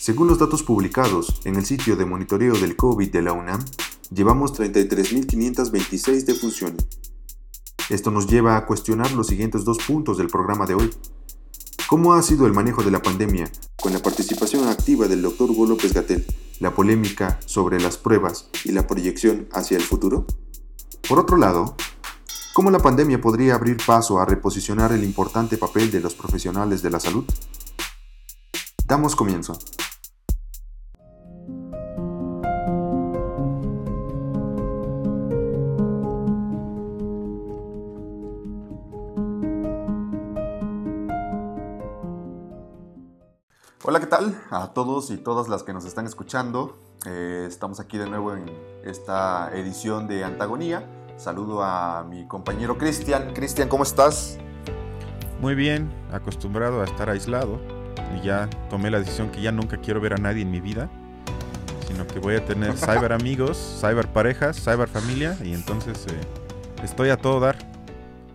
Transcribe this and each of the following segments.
Según los datos publicados en el sitio de monitoreo del COVID de la UNAM, llevamos 33.526 defunciones. Esto nos lleva a cuestionar los siguientes dos puntos del programa de hoy. ¿Cómo ha sido el manejo de la pandemia con la participación activa del Dr. Hugo López Gatel, la polémica sobre las pruebas y la proyección hacia el futuro? Por otro lado, ¿cómo la pandemia podría abrir paso a reposicionar el importante papel de los profesionales de la salud? Damos comienzo. Tal? A todos y todas las que nos están escuchando. Eh, estamos aquí de nuevo en esta edición de Antagonía. Saludo a mi compañero Cristian. Cristian, ¿cómo estás? Muy bien, acostumbrado a estar aislado. Y ya tomé la decisión que ya nunca quiero ver a nadie en mi vida. Sino que voy a tener cyber amigos, cyber parejas, cyber familia. Y entonces eh, estoy a todo dar.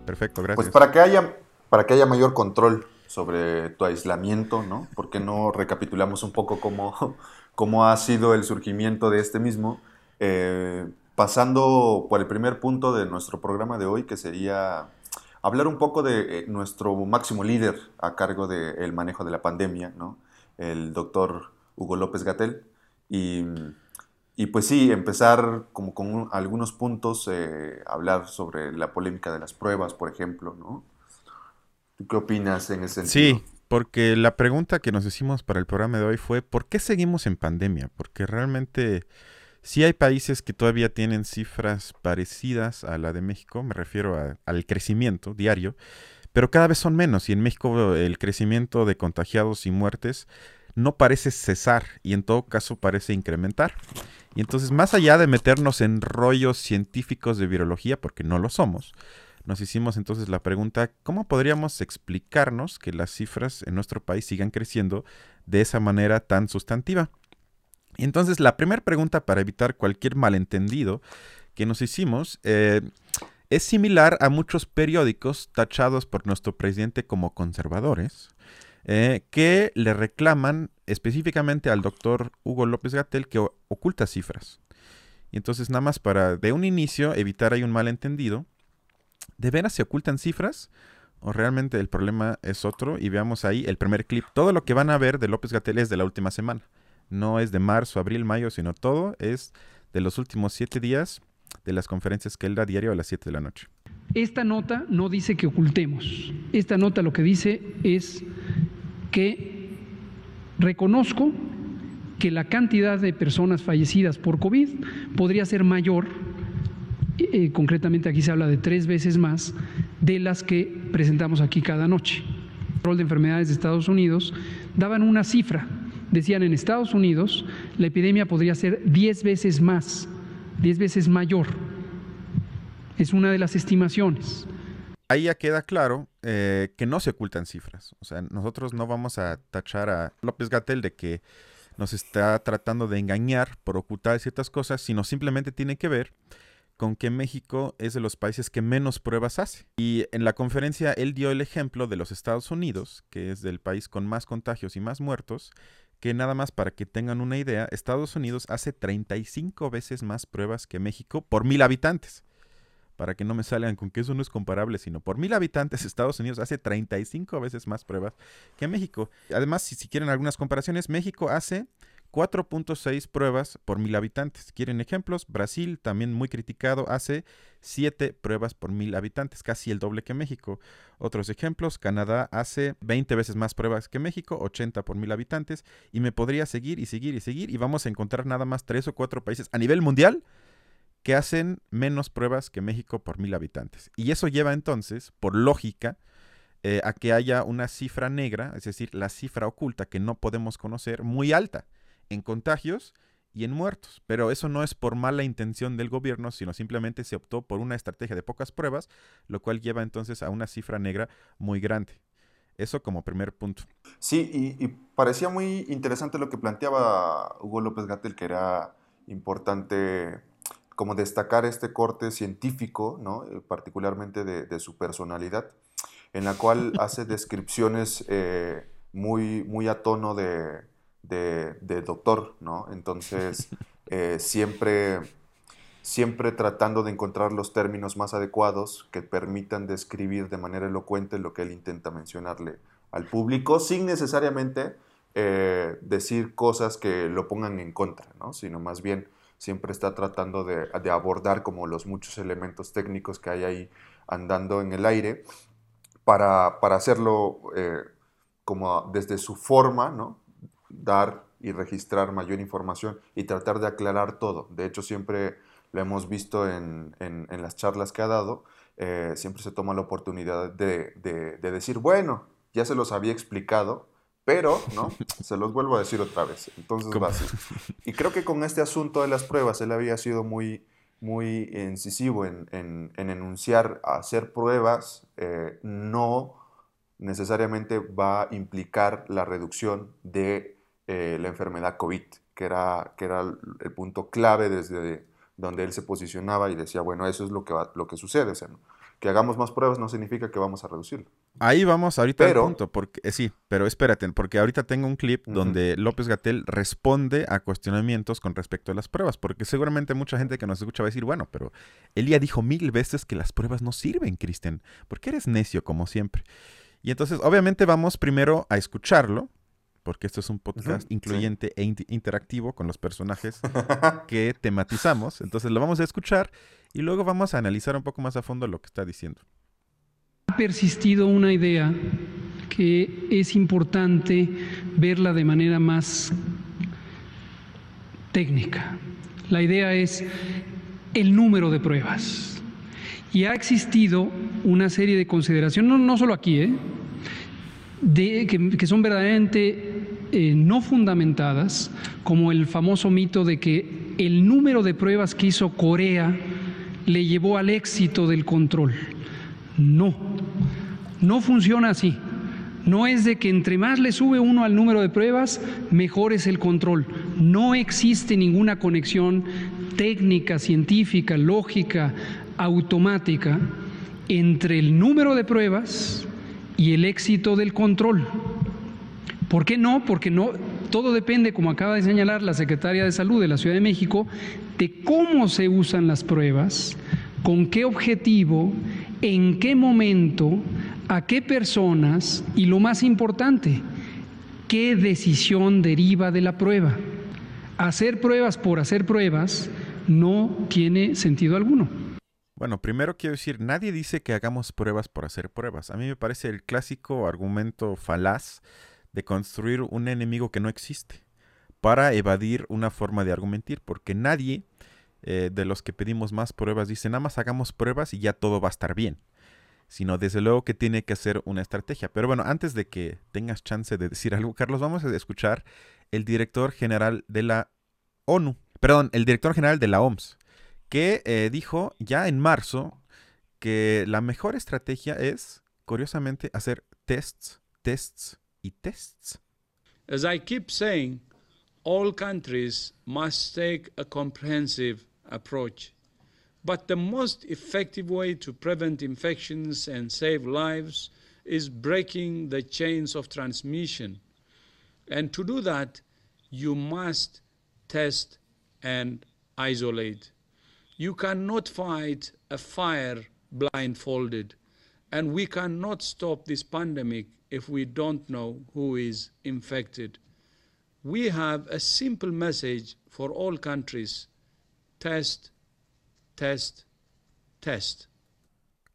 Perfecto, gracias. Pues para que haya, para que haya mayor control sobre tu aislamiento, ¿no? ¿Por qué no recapitulamos un poco cómo, cómo ha sido el surgimiento de este mismo? Eh, pasando por el primer punto de nuestro programa de hoy, que sería hablar un poco de eh, nuestro máximo líder a cargo del manejo de la pandemia, ¿no? El doctor Hugo López Gatel. Y, y, pues sí, empezar como con algunos puntos, eh, hablar sobre la polémica de las pruebas, por ejemplo, ¿no? ¿Tú qué opinas en ese sentido? Sí, porque la pregunta que nos hicimos para el programa de hoy fue, ¿por qué seguimos en pandemia? Porque realmente sí hay países que todavía tienen cifras parecidas a la de México, me refiero al crecimiento diario, pero cada vez son menos y en México el crecimiento de contagiados y muertes no parece cesar y en todo caso parece incrementar. Y entonces, más allá de meternos en rollos científicos de virología, porque no lo somos, nos hicimos entonces la pregunta, ¿cómo podríamos explicarnos que las cifras en nuestro país sigan creciendo de esa manera tan sustantiva? Y entonces la primera pregunta para evitar cualquier malentendido que nos hicimos eh, es similar a muchos periódicos tachados por nuestro presidente como conservadores, eh, que le reclaman específicamente al doctor Hugo López Gatel que oculta cifras. Y entonces nada más para de un inicio evitar ahí un malentendido, ¿De veras se ocultan cifras? ¿O realmente el problema es otro? Y veamos ahí el primer clip. Todo lo que van a ver de López Gatel es de la última semana. No es de marzo, abril, mayo, sino todo es de los últimos siete días de las conferencias que él da diario a las 7 de la noche. Esta nota no dice que ocultemos. Esta nota lo que dice es que reconozco que la cantidad de personas fallecidas por COVID podría ser mayor eh, concretamente aquí se habla de tres veces más de las que presentamos aquí cada noche. El control de enfermedades de Estados Unidos daban una cifra. Decían en Estados Unidos la epidemia podría ser diez veces más, diez veces mayor. Es una de las estimaciones. Ahí ya queda claro eh, que no se ocultan cifras. O sea, nosotros no vamos a tachar a López Gatel de que nos está tratando de engañar por ocultar ciertas cosas, sino simplemente tiene que ver con que México es de los países que menos pruebas hace. Y en la conferencia él dio el ejemplo de los Estados Unidos, que es del país con más contagios y más muertos, que nada más para que tengan una idea, Estados Unidos hace 35 veces más pruebas que México por mil habitantes. Para que no me salgan con que eso no es comparable, sino por mil habitantes Estados Unidos hace 35 veces más pruebas que México. Además, si, si quieren algunas comparaciones, México hace 4.6 pruebas por mil habitantes. ¿Quieren ejemplos? Brasil, también muy criticado, hace 7 pruebas por mil habitantes, casi el doble que México. Otros ejemplos, Canadá hace 20 veces más pruebas que México, 80 por mil habitantes, y me podría seguir y seguir y seguir, y vamos a encontrar nada más 3 o 4 países a nivel mundial que hacen menos pruebas que México por mil habitantes. Y eso lleva entonces, por lógica, eh, a que haya una cifra negra, es decir, la cifra oculta que no podemos conocer, muy alta en contagios y en muertos. Pero eso no es por mala intención del gobierno, sino simplemente se optó por una estrategia de pocas pruebas, lo cual lleva entonces a una cifra negra muy grande. Eso como primer punto. Sí, y, parecía muy interesante lo que planteaba Hugo López Gatel, que era importante como destacar este corte científico, ¿no? Eh, particularmente de, su personalidad, en la cual hace descripciones eh, muy, muy a tono de, de, doctor, ¿no? Entonces, eh, siempre, siempre tratando de encontrar los términos más adecuados que permitan describir de manera elocuente lo que él intenta mencionarle al público, sin necesariamente eh, decir cosas que lo pongan en contra, ¿no? Sino más bien siempre está tratando de, abordar como los muchos elementos técnicos que hay ahí andando en el aire para, hacerlo eh, como desde su forma, ¿no? Dar y registrar mayor información y tratar de aclarar todo. De hecho, siempre lo hemos visto en, las charlas que ha dado, eh, siempre se toma la oportunidad de, decir, bueno, ya se los había explicado, pero, ¿no? Se los vuelvo a decir otra vez. Entonces va así. Y creo que con este asunto de las pruebas, él había sido muy, muy incisivo en, enunciar hacer pruebas eh, no necesariamente va a implicar la reducción de eh, la enfermedad COVID, que era, que era el punto clave desde donde él se posicionaba y decía, bueno, eso es lo que, va, lo que sucede. que hagamos más pruebas no significa que vamos a reducirlo. Ahí vamos ahorita al punto, porque eh, sí, pero espérate, porque ahorita tengo un clip donde López Gatel responde a cuestionamientos con respecto a las pruebas, porque seguramente mucha gente que nos escucha va a decir, bueno, pero él ya dijo mil veces que las pruebas no sirven, Cristian, porque eres necio como siempre. Y entonces, obviamente vamos primero a escucharlo, porque esto es un podcast incluyente e interactivo con los personajes que tematizamos. Entonces lo vamos a escuchar y luego vamos a analizar un poco más a fondo lo que está diciendo. Ha persistido una idea que es importante verla de manera más técnica. La idea es el número de pruebas. Y ha existido una serie de consideraciones, no, no solo aquí, ¿eh? de, que, son verdaderamente eh, no fundamentadas, como el famoso mito de que el número de pruebas que hizo Corea le llevó al éxito del control. No, no funciona así. No es de que entre más le sube uno al número de pruebas, mejor es el control. No existe ninguna conexión técnica, científica, lógica, automática entre el número de pruebas y el éxito del control. ¿Por qué no? Porque no, todo depende, como acaba de señalar la secretaria de Salud de la Ciudad de México, de cómo se usan las pruebas, con qué objetivo, en qué momento, a qué personas y lo más importante, qué decisión deriva de la prueba. Hacer pruebas por hacer pruebas no tiene sentido alguno. Bueno, primero quiero decir, nadie dice que hagamos pruebas por hacer pruebas. A mí me parece el clásico argumento falaz de construir un enemigo que no existe para evadir una forma de argumentar, porque nadie eh, de los que pedimos más pruebas dice, nada más hagamos pruebas y ya todo va a estar bien, sino desde luego que tiene que hacer una estrategia. Pero bueno, antes de que tengas chance de decir algo, Carlos, vamos a escuchar el director general de la ONU, perdón, el director general de la OMS, que eh, dijo ya en marzo que la mejor estrategia es, curiosamente, hacer tests, tests tests. As I keep saying, all countries must take a comprehensive approach. But the most effective way to prevent infections and save lives is breaking the chains of transmission. And to do that, you must test and isolate. You cannot fight a fire blindfolded. And we cannot stop this pandemic if we don't know who is infected. We have a simple message for all countries test, test, test.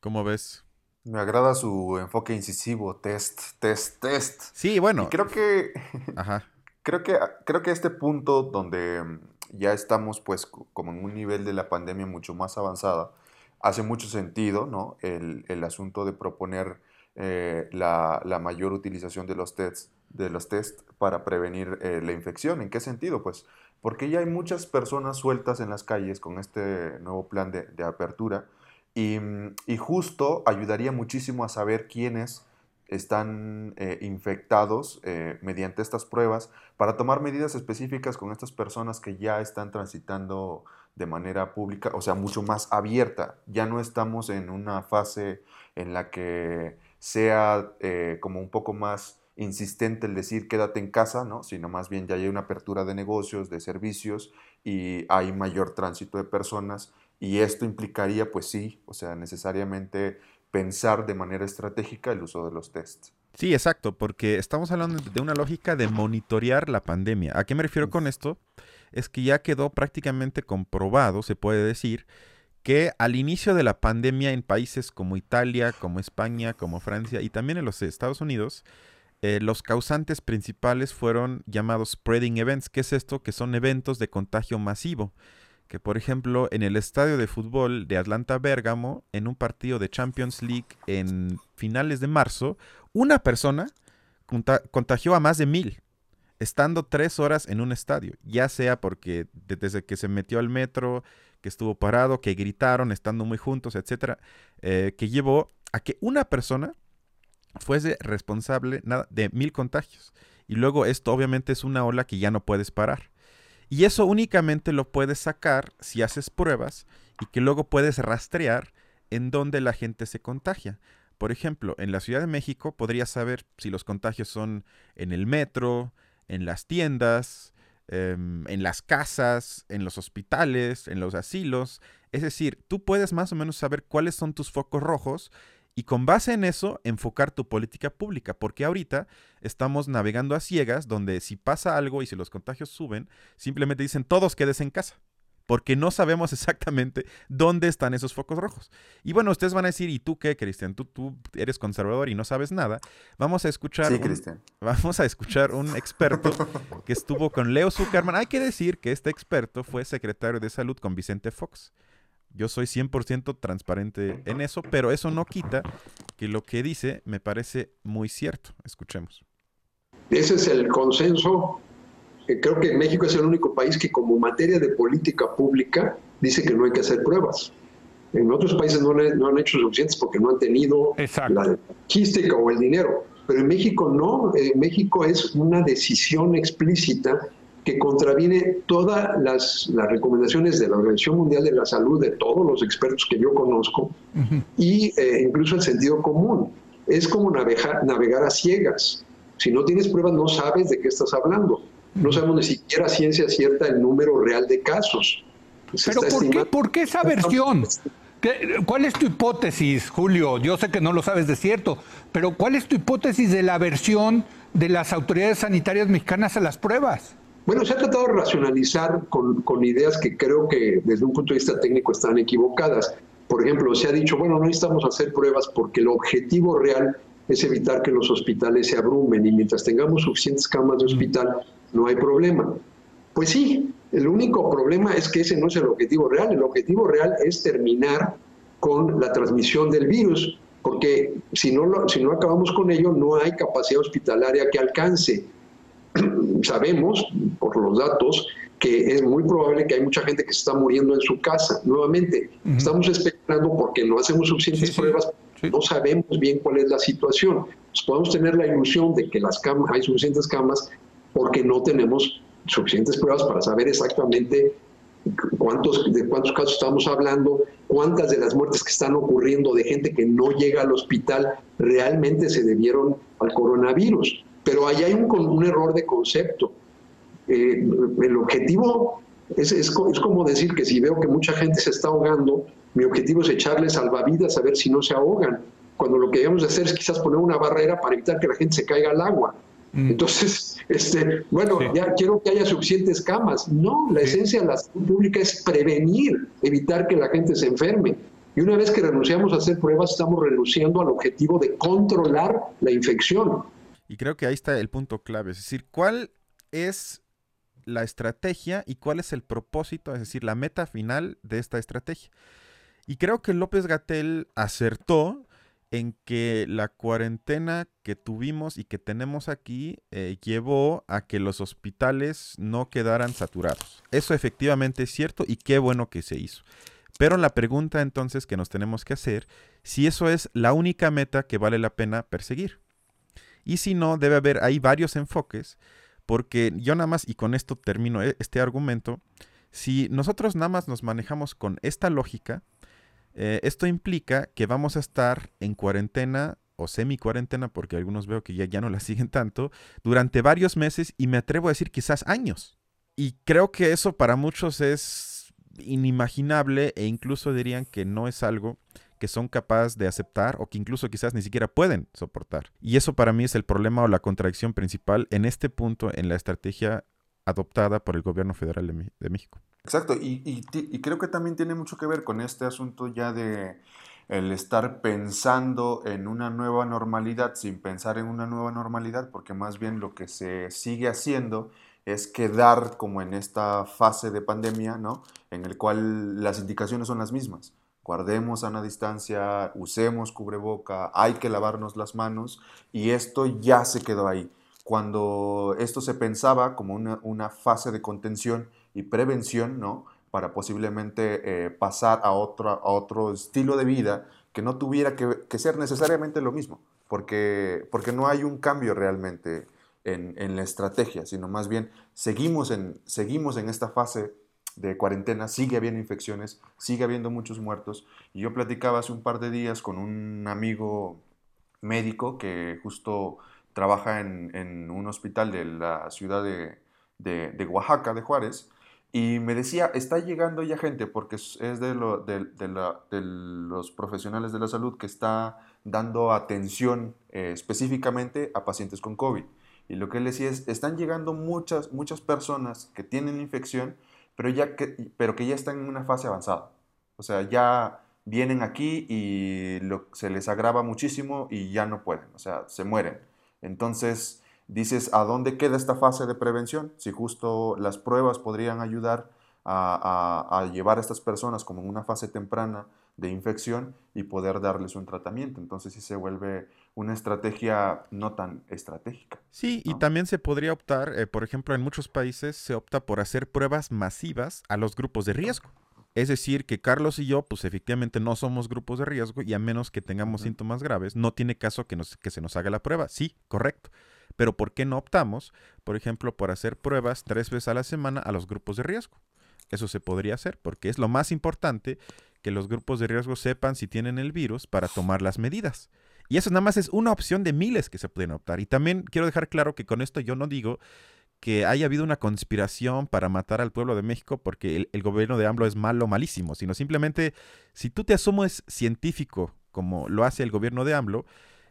¿Cómo ves? Me agrada su enfoque incisivo, test, test, test. Sí, bueno. Y creo que. Ajá. Creo que, creo que este punto donde ya estamos pues como en un nivel de la pandemia mucho más avanzada, hace mucho sentido ¿no? el, el asunto de proponer eh, la, la, mayor utilización de los tests de los test para prevenir eh, la infección. ¿En qué sentido? Pues porque ya hay muchas personas sueltas en las calles con este nuevo plan de, de apertura y, y, justo ayudaría muchísimo a saber quiénes están eh, infectados mediante estas pruebas para tomar medidas específicas con estas personas que ya están transitando de manera pública, o sea, mucho más abierta. Ya no estamos en una fase en la que sea eh, como un poco más insistente el decir quédate en casa, ¿no? sino más bien ya hay una apertura de negocios, de servicios y hay mayor tránsito de personas y esto implicaría, pues sí, o sea, necesariamente pensar de manera estratégica el uso de los tests. Sí, exacto, porque estamos hablando de una lógica de monitorear la pandemia. ¿A qué me refiero con esto? Es que ya quedó prácticamente comprobado, se puede decir, que al inicio de la pandemia en países como Italia, como España, como Francia y también en los Estados Unidos, eh, los causantes principales fueron llamados spreading events. ¿Qué es esto? Que son eventos de contagio masivo. Que por ejemplo en el estadio de fútbol de Atlanta Bergamo, en un partido de Champions League en finales de marzo, una persona contagió a más de mil, estando tres horas en un estadio, ya sea porque desde que se metió al metro, que estuvo parado, que gritaron, estando muy juntos, etcétera, eh, que llevó a que una persona fuese responsable de mil contagios. Y luego esto obviamente es una ola que ya no puedes parar. Y eso únicamente lo puedes sacar si haces pruebas y que luego puedes rastrear en dónde la gente se contagia. Por ejemplo, en la Ciudad de México podrías saber si los contagios son en el metro, en las tiendas, em, en las casas, en los hospitales, en los asilos. Es decir, tú puedes más o menos saber cuáles son tus focos rojos y con base en eso enfocar tu política pública, porque ahorita estamos navegando a ciegas donde si pasa algo y si los contagios suben, simplemente dicen todos quedes en casa porque no sabemos exactamente dónde están esos focos rojos. Y bueno, ustedes van a decir, ¿y tú qué, Cristian? Tú, tú eres conservador y no sabes nada. Vamos a escuchar, sí, un, vamos a escuchar un experto que estuvo con Leo Zuckerman. Hay que decir que este experto fue secretario de salud con Vicente Fox. Yo soy 100% transparente en eso, pero eso no quita que lo que dice me parece muy cierto. Escuchemos. Ese es el consenso creo que México es el único país que como materia de política pública dice que no hay que hacer pruebas. En otros países no, han hecho suficientes porque no han tenido la logística o el dinero. Pero en México no. En México es una decisión explícita que contraviene todas las, recomendaciones de la Organización Mundial de la Salud, de todos los expertos que yo conozco, y eh, incluso el sentido común. Es como navegar, navegar a ciegas. Si no tienes pruebas, no sabes de qué estás hablando. No sabemos ni siquiera ciencia cierta el número real de casos. Pero ¿por qué, ¿por qué esa versión? ¿Cuál es tu hipótesis, Julio? Yo sé que no lo sabes de cierto, pero ¿cuál es tu hipótesis de la versión de las autoridades sanitarias mexicanas a las pruebas? Bueno, se ha tratado de racionalizar con, con, ideas que creo que desde un punto de vista técnico están equivocadas. Por ejemplo, se ha dicho, bueno, no necesitamos hacer pruebas porque el objetivo real es evitar que los hospitales se abrumen y mientras tengamos suficientes camas de hospital, no hay problema. Pues sí, el único problema es que ese no es el objetivo real. El objetivo real es terminar con la transmisión del virus, porque si no, si no acabamos con ello, no hay capacidad hospitalaria que alcance. Sabemos, por los datos, que es muy probable que hay mucha gente que se está muriendo en su casa. Nuevamente, estamos esperando porque no hacemos suficientes pruebas, no sabemos bien cuál es la situación. podemos tener la ilusión de que las camas, hay suficientes camas, porque no tenemos suficientes pruebas para saber exactamente cuántos, de cuántos casos estamos hablando, cuántas de las muertes que están ocurriendo de gente que no llega al hospital realmente se debieron al coronavirus. Pero ahí hay un, un error de concepto. Eh, el objetivo es, es, es, como decir que si veo que mucha gente se está ahogando, mi objetivo es echarle salvavidas a ver si no se ahogan, cuando lo que debemos hacer es quizás poner una barrera para evitar que la gente se caiga al agua. Mm. Entonces, este, bueno, ya quiero que haya suficientes camas. No, la esencia de la salud pública es prevenir, evitar que la gente se enferme. Y una vez que renunciamos a hacer pruebas, estamos renunciando al objetivo de controlar la infección. Y creo que ahí está el punto clave, es decir, ¿cuál es la estrategia y cuál es el propósito, es decir, la meta final de esta estrategia? Y creo que López Gatel acertó en que la cuarentena que tuvimos y que tenemos aquí eh, llevó a que los hospitales no quedaran saturados. Eso efectivamente es cierto y qué bueno que se hizo. Pero la pregunta entonces que nos tenemos que hacer, si eso es la única meta que vale la pena perseguir. Y si no, debe haber ahí varios enfoques, porque yo nada más, y con esto termino eh, este argumento, si nosotros nada más nos manejamos con esta lógica, eh, esto implica que vamos a estar en cuarentena o semi-cuarentena, porque algunos veo que ya, ya no la siguen tanto, durante varios meses y me atrevo a decir quizás años. Y creo que eso para muchos es inimaginable e incluso dirían que no es algo que son capaces de aceptar o que incluso quizás ni siquiera pueden soportar. Y eso para mí es el problema o la contradicción principal en este punto en la estrategia adoptada por el gobierno federal de, México. Exacto, y, creo que también tiene mucho que ver con este asunto ya de el estar pensando en una nueva normalidad sin pensar en una nueva normalidad, porque más bien lo que se sigue haciendo es quedar como en esta fase de pandemia, ¿no? En el cual las indicaciones son las mismas guardemos a una distancia, usemos cubreboca, hay que lavarnos las manos y esto ya se quedó ahí. Cuando esto se pensaba como una, fase de contención y prevención, ¿no? Para posiblemente eh, pasar a otro, a otro estilo de vida que no tuviera que, ser necesariamente lo mismo, porque, porque no hay un cambio realmente en, en, la estrategia, sino más bien seguimos en, seguimos en esta fase de cuarentena, sigue habiendo infecciones, sigue habiendo muchos muertos. Y yo platicaba hace un par de días con un amigo médico que justo trabaja en, un hospital de la ciudad de, de, Oaxaca, de Juárez, y me decía, está llegando ya gente, porque es de, lo, de, de los profesionales de la salud que está dando atención eh, específicamente a pacientes con COVID. Y lo que él decía es, están llegando muchas, muchas personas que tienen infección, pero, ya que, pero que ya están en una fase avanzada. O sea, ya vienen aquí y se les agrava muchísimo y ya no pueden, o sea, se mueren. Entonces, dices, ¿a dónde queda esta fase de prevención? Si justo las pruebas podrían ayudar a, a, llevar a estas personas como en una fase temprana de infección y poder darles un tratamiento. Entonces sí se vuelve una estrategia no tan estratégica. Sí, y también se podría optar, eh, por ejemplo, en muchos países se opta por hacer pruebas masivas a los grupos de riesgo. Es decir, que Carlos y yo, pues efectivamente no somos grupos de riesgo y a menos que tengamos síntomas graves, no tiene caso que, nos, que se nos haga la prueba. Sí, correcto. Pero ¿por qué no optamos, por ejemplo, por hacer pruebas tres veces a la semana a los grupos de riesgo? Eso se podría hacer porque es lo más importante que los grupos de riesgo sepan si tienen el virus para tomar las medidas. Y eso nada más es una opción de miles que se pueden optar. Y también quiero dejar claro que con esto yo no digo que haya habido una conspiración para matar al pueblo de México porque el, gobierno de AMLO es malo, malísimo, sino simplemente si tú te asumes científico como lo hace el gobierno de AMLO,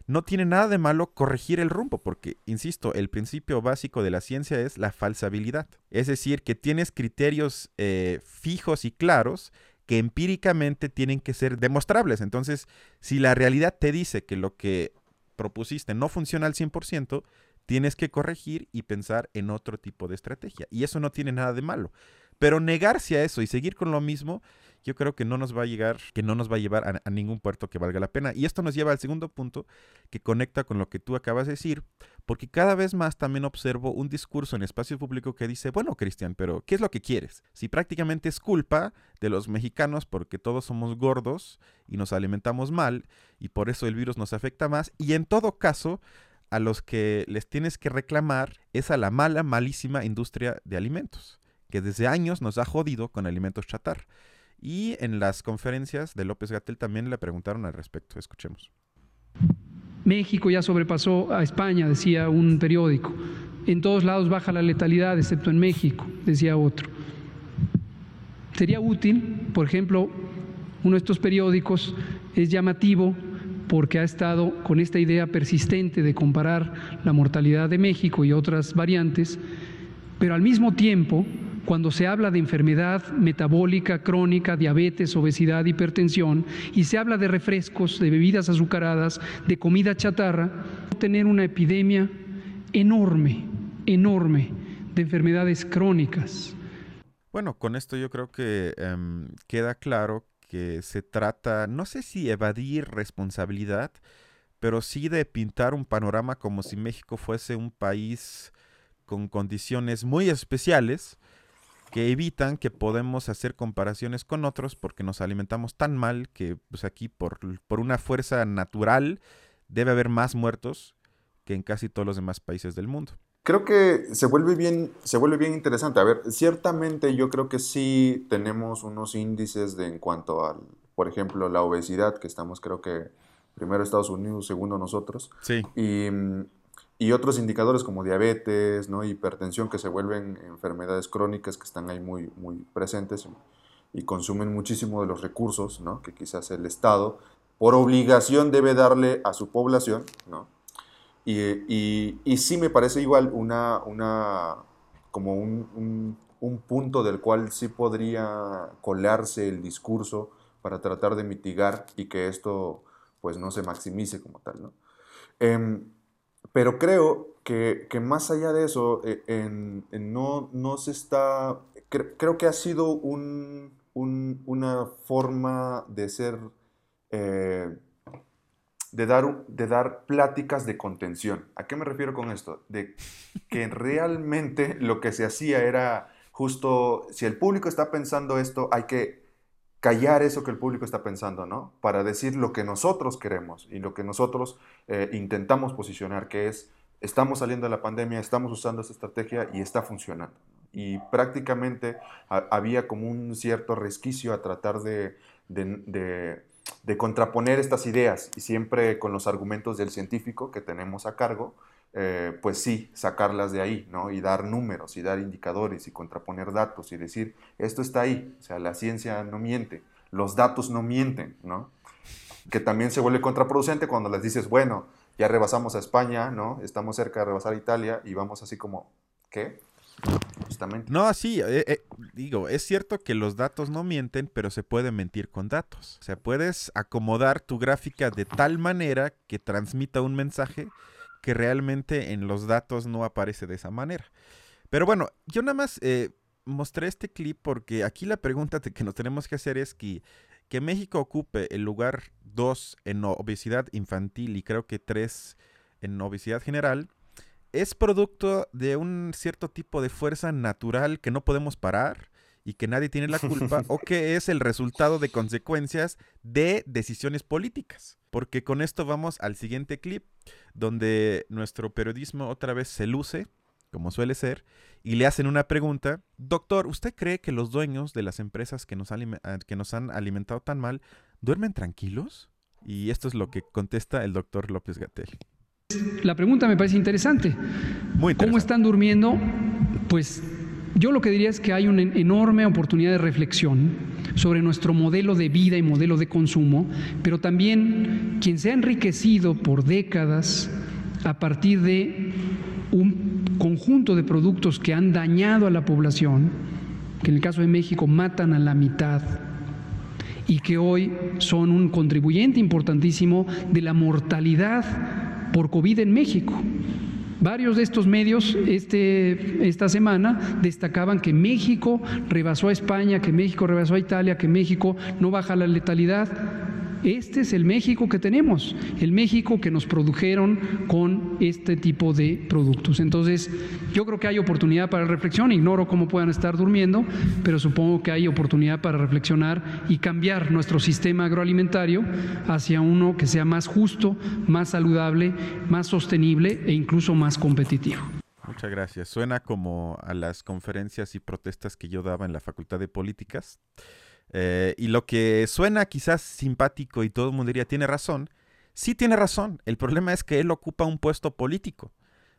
no tiene nada de malo corregir el rumbo, porque, insisto, el principio básico de la ciencia es la falsabilidad. Es decir, que tienes criterios eh, fijos y claros que empíricamente tienen que ser demostrables. Entonces, si la realidad te dice que lo que propusiste no funciona al 100%, tienes que corregir y pensar en otro tipo de estrategia. Y eso no tiene nada de malo. Pero negarse a eso y seguir con lo mismo, yo creo que no nos va a llegar, que no nos va a llevar a, ningún puerto que valga la pena. Y esto nos lleva al segundo punto que conecta con lo que tú acabas de decir, porque cada vez más también observo un discurso en espacio público que dice, bueno, Cristian, pero ¿qué es lo que quieres? Si prácticamente es culpa de los mexicanos porque todos somos gordos y nos alimentamos mal y por eso el virus nos afecta más, y en todo caso, a los que les tienes que reclamar es a la mala, malísima industria de alimentos que desde años nos ha jodido con alimentos chatar. Y en las conferencias de López Gatel también le preguntaron al respecto. Escuchemos. México ya sobrepasó a España, decía un periódico. En todos lados baja la letalidad, excepto en México, decía otro. Sería útil, por ejemplo, uno de estos periódicos es llamativo porque ha estado con esta idea persistente de comparar la mortalidad de México y otras variantes, pero al mismo tiempo cuando se habla de enfermedad metabólica crónica, diabetes, obesidad, hipertensión, y se habla de refrescos, de bebidas azucaradas, de comida chatarra, tener una epidemia enorme, enorme de enfermedades crónicas. Bueno, con esto yo creo que em, queda claro que se trata, no sé si evadir responsabilidad, pero sí de pintar un panorama como si México fuese un país con condiciones muy especiales que evitan que podemos hacer comparaciones con otros porque nos alimentamos tan mal que pues aquí por, por una fuerza natural debe haber más muertos que en casi todos los demás países del mundo. Creo que se vuelve bien, se vuelve bien interesante. A ver, ciertamente yo creo que sí tenemos unos índices de en cuanto al, por ejemplo, la obesidad, que estamos creo que Primero Estados Unidos, segundo nosotros. Sí. Y, y otros indicadores como diabetes, ¿no? hipertensión, que se vuelven enfermedades crónicas que están ahí muy, muy presentes y consumen muchísimo de los recursos ¿no? que quizás el Estado, por obligación, debe darle a su población. ¿no? Y, y, y sí me parece igual una, una como un, un, punto del cual sí podría colarse el discurso para tratar de mitigar y que esto pues no se maximice como tal. ¿no? Em, pero creo que, que, más allá de eso, eh, no, no se está, creo que ha sido un, una forma de ser, eh, de, dar, de dar pláticas de contención. ¿A qué me refiero con esto? De que realmente lo que se hacía era justo, si el público está pensando esto, hay que callar eso que el público está pensando, ¿no? Para decir lo que nosotros queremos y lo que nosotros eh, intentamos posicionar, que es, estamos saliendo de la pandemia, estamos usando esta estrategia y está funcionando. Y prácticamente había como un cierto resquicio a tratar de, de, de, contraponer estas ideas y siempre con los argumentos del científico que tenemos a cargo, eh, pues sí, sacarlas de ahí, ¿no? Y dar números y dar indicadores y contraponer datos y decir, esto está ahí, o sea, la ciencia no miente, los datos no mienten, ¿no? Que también se vuelve contraproducente cuando les dices, bueno, ya rebasamos a España, ¿no? Estamos cerca de rebasar a Italia y vamos así como, ¿qué? Justamente. No, sí, eh, eh, digo, es cierto que los datos no mienten, pero se puede mentir con datos. O sea, puedes acomodar tu gráfica de tal manera que transmita un mensaje que realmente en los datos no aparece de esa manera. Pero bueno, yo nada más eh, mostré este clip porque aquí la pregunta que nos tenemos que hacer es que, que México ocupe el lugar 2 en obesidad infantil y creo que 3 en obesidad general, es producto de un cierto tipo de fuerza natural que no podemos parar y que nadie tiene la culpa o que es el resultado de consecuencias de decisiones políticas. Porque con esto vamos al siguiente clip donde nuestro periodismo otra vez se luce, como suele ser, y le hacen una pregunta. Doctor, ¿usted cree que los dueños de las empresas que nos, ah, que nos han alimentado tan mal duermen tranquilos? Y esto es lo que contesta el doctor López Gatel. La pregunta me parece interesante. Muy ¿Cómo están durmiendo? Pues yo lo que diría es que hay una enorme oportunidad de reflexión sobre nuestro modelo de vida y modelo de consumo, pero también quien se ha enriquecido por décadas a partir de un conjunto de productos que han dañado a la población, que en el caso de México matan a la mitad y que hoy son un contribuyente importantísimo de la mortalidad por COVID en México. Varios de estos medios este, esta semana destacaban que México rebasó a España, que México rebasó a Italia, que México no baja la letalidad. Este es el México que tenemos, el México que nos produjeron con este tipo de productos. Entonces, yo creo que hay oportunidad para reflexión, ignoro cómo puedan estar durmiendo, pero supongo que hay oportunidad para reflexionar y cambiar nuestro sistema agroalimentario hacia uno que sea más justo, más saludable, más sostenible e incluso más competitivo. Muchas gracias. Suena como a las conferencias y protestas que yo daba en la Facultad de Políticas. Eh, y lo que suena quizás simpático y todo el mundo diría, tiene razón, sí tiene razón. El problema es que él ocupa un puesto político.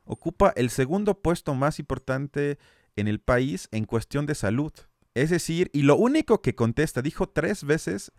Ocupa el segundo puesto más importante en el país en cuestión de salud. Es decir, y lo único que contesta, dijo tres veces,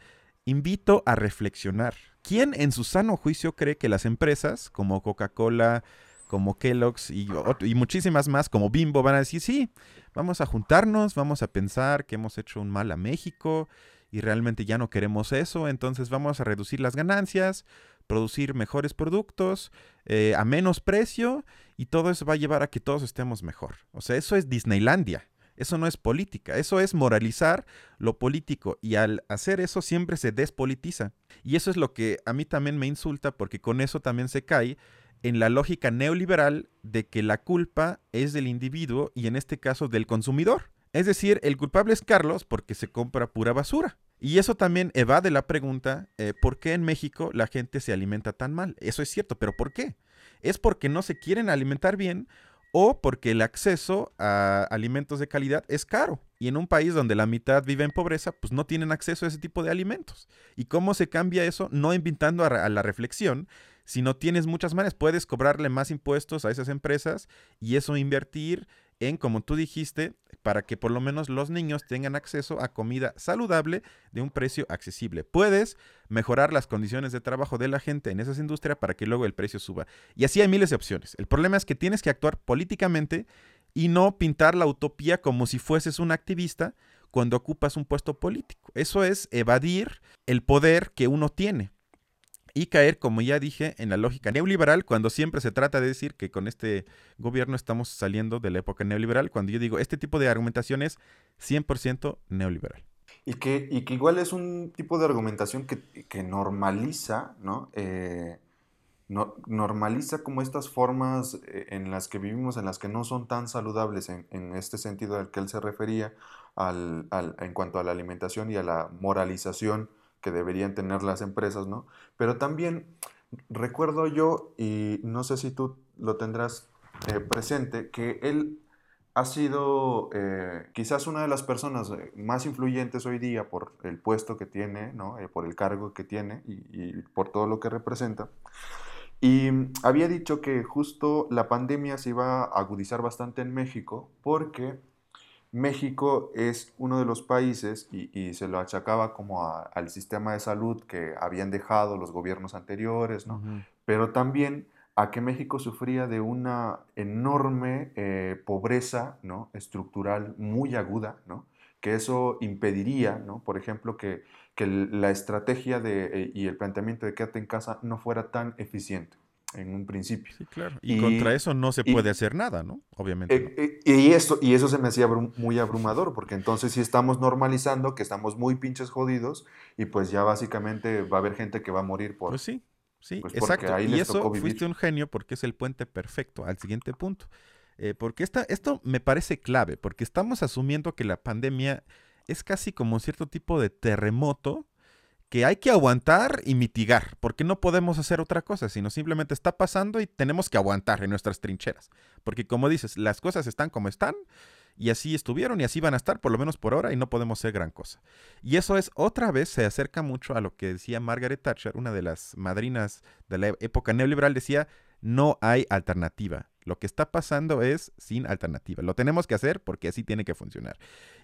invito a reflexionar. ¿Quién en su sano juicio cree que las empresas como Coca-Cola, como Kellogg's y, muchísimas más como Bimbo van a decir, sí, vamos a juntarnos, vamos a pensar que hemos hecho un mal a México y realmente ya no queremos eso, entonces vamos a reducir las ganancias, producir mejores productos eh, a menos precio y todo eso va a llevar a que todos estemos mejor. O sea, eso es Disneylandia. Eso no es política, eso es moralizar lo político y al hacer eso siempre se despolitiza. Y eso es lo que a mí también me insulta porque con eso también se cae en la lógica neoliberal de que la culpa es del individuo y en este caso del consumidor. Es decir, el culpable es Carlos porque se compra pura basura. Y eso también evade la pregunta, eh, ¿por qué en México la gente se alimenta tan mal? Eso es cierto, pero ¿por qué? ¿Es porque no se quieren alimentar bien o porque el acceso a alimentos de calidad es caro? Y en un país donde la mitad vive en pobreza, pues no tienen acceso a ese tipo de alimentos. ¿Y cómo se cambia eso? No invitando a, la reflexión, sino tienes muchas maneras. Puedes cobrarle más impuestos a esas empresas y eso invertir en, como tú dijiste, para que por lo menos los niños tengan acceso a comida saludable de un precio accesible. Puedes mejorar las condiciones de trabajo de la gente en esas industrias para que luego el precio suba. Y así hay miles de opciones. El problema es que tienes que actuar políticamente y no pintar la utopía como si fueses un activista cuando ocupas un puesto político. Eso es evadir el poder que uno tiene y caer, como ya dije, en la lógica neoliberal cuando siempre se trata de decir que con este gobierno estamos saliendo de la época neoliberal, cuando yo digo este tipo de argumentación es 100% neoliberal. Y que, y que igual es un tipo de argumentación que, que normaliza, ¿no? Eh, normaliza como estas formas eh, en las que vivimos, en las que no son tan saludables en, este sentido al que él se refería al, en cuanto a la alimentación y a la moralización que deberían tener las empresas, ¿no? Pero también recuerdo yo, y no sé si tú lo tendrás eh, presente, que él ha sido eh, quizás una de las personas más influyentes hoy día por el puesto que tiene, ¿no? por el cargo que tiene y por todo lo que representa. Y había dicho que justo la pandemia se iba a agudizar bastante en México porque México es uno de los países, y, se lo achacaba como al sistema de salud que habían dejado los gobiernos anteriores, ¿no? pero también a que México sufría de una enorme eh, pobreza ¿no? estructural muy aguda, ¿no? que eso impediría, ¿no? por ejemplo, que que la estrategia de, eh, y el planteamiento de quédate en casa no fuera tan eficiente en un principio. Sí, claro. Y, contra eso no se puede hacer nada, ¿no? Obviamente. Eh, eh, y, eso, y eso se me hacía muy abrumador, porque entonces sí estamos normalizando que estamos muy pinches jodidos y pues ya básicamente va a haber gente que va a morir por... Pues sí, sí, pues exacto. y eso fuiste un genio porque es el puente perfecto al siguiente punto. porque esta, esto me parece clave, porque estamos asumiendo que la pandemia es casi como un cierto tipo de terremoto que hay que aguantar y mitigar, porque no podemos hacer otra cosa, sino simplemente está pasando y tenemos que aguantar en nuestras trincheras. Porque como dices, las cosas están como están y así estuvieron y así van a estar, por lo menos por ahora, y no podemos hacer gran cosa. Y eso es otra vez, se acerca mucho a lo que decía Margaret Thatcher, una de las madrinas de la época neoliberal, decía, no hay alternativa. Lo que está pasando es sin alternativa. Lo tenemos que hacer porque así tiene que funcionar.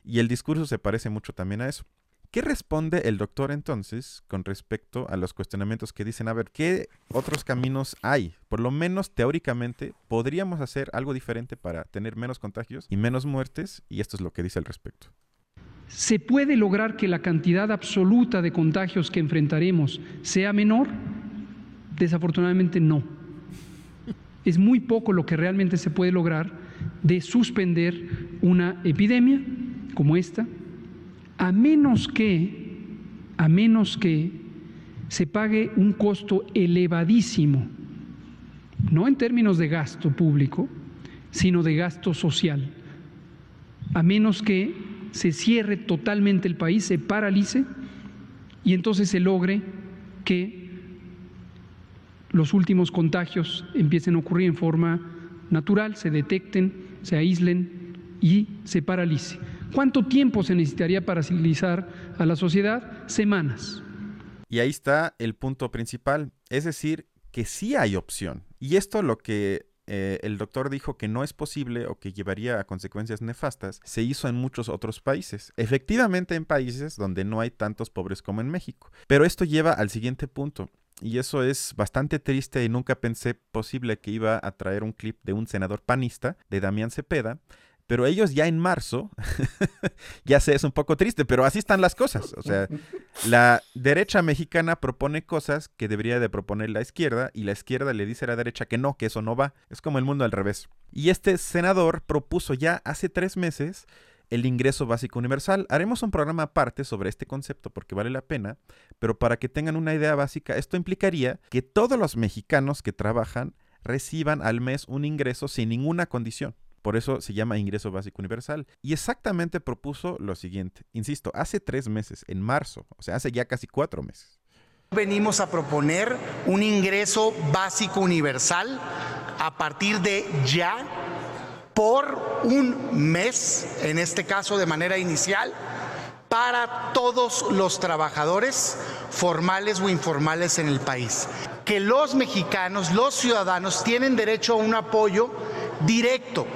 Y el discurso se parece mucho también a eso. ¿Qué responde el doctor entonces con respecto a los cuestionamientos que dicen, a ver, ¿qué otros caminos hay? Por lo menos teóricamente podríamos hacer algo diferente para tener menos contagios y menos muertes y esto es lo que dice al respecto. ¿Se puede lograr que la cantidad absoluta de contagios que enfrentaremos sea menor? Desafortunadamente no es muy poco lo que realmente se puede lograr de suspender una epidemia como esta, a menos que, a menos que se pague un costo elevadísimo, no en términos de gasto público, sino de gasto social, a menos que se cierre totalmente el país, se paralice y entonces se logre que los últimos contagios empiecen a ocurrir en forma natural, se detecten, se aíslen y se paralice. ¿Cuánto tiempo se necesitaría para civilizar a la sociedad? Semanas. Y ahí está el punto principal, es decir, que sí hay opción. Y esto lo que eh, el doctor dijo que no es posible o que llevaría a consecuencias nefastas, se hizo en muchos otros países. Efectivamente en países donde no hay tantos pobres como en México. Pero esto lleva al siguiente punto. Y eso es bastante triste y nunca pensé posible que iba a traer un clip de un senador panista, de Damián Cepeda, pero ellos ya en marzo, ya sé, es un poco triste, pero así están las cosas. O sea, la derecha mexicana propone cosas que debería de proponer la izquierda y la izquierda le dice a la derecha que no, que eso no va. Es como el mundo al revés. Y este senador propuso ya hace tres meses el ingreso básico universal. Haremos un programa aparte sobre este concepto porque vale la pena, pero para que tengan una idea básica, esto implicaría que todos los mexicanos que trabajan reciban al mes un ingreso sin ninguna condición. Por eso se llama ingreso básico universal. Y exactamente propuso lo siguiente. Insisto, hace tres meses, en marzo, o sea, hace ya casi cuatro meses. Venimos a proponer un ingreso básico universal a partir de ya por un mes, en este caso de manera inicial, para todos los trabajadores formales o informales en el país. Que los mexicanos, los ciudadanos, tienen derecho a un apoyo directo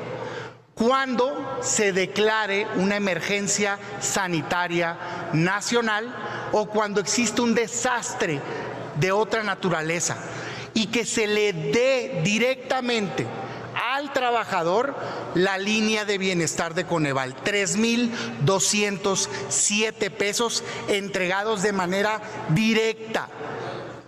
cuando se declare una emergencia sanitaria nacional o cuando existe un desastre de otra naturaleza y que se le dé directamente al trabajador la línea de bienestar de Coneval, 3.207 pesos entregados de manera directa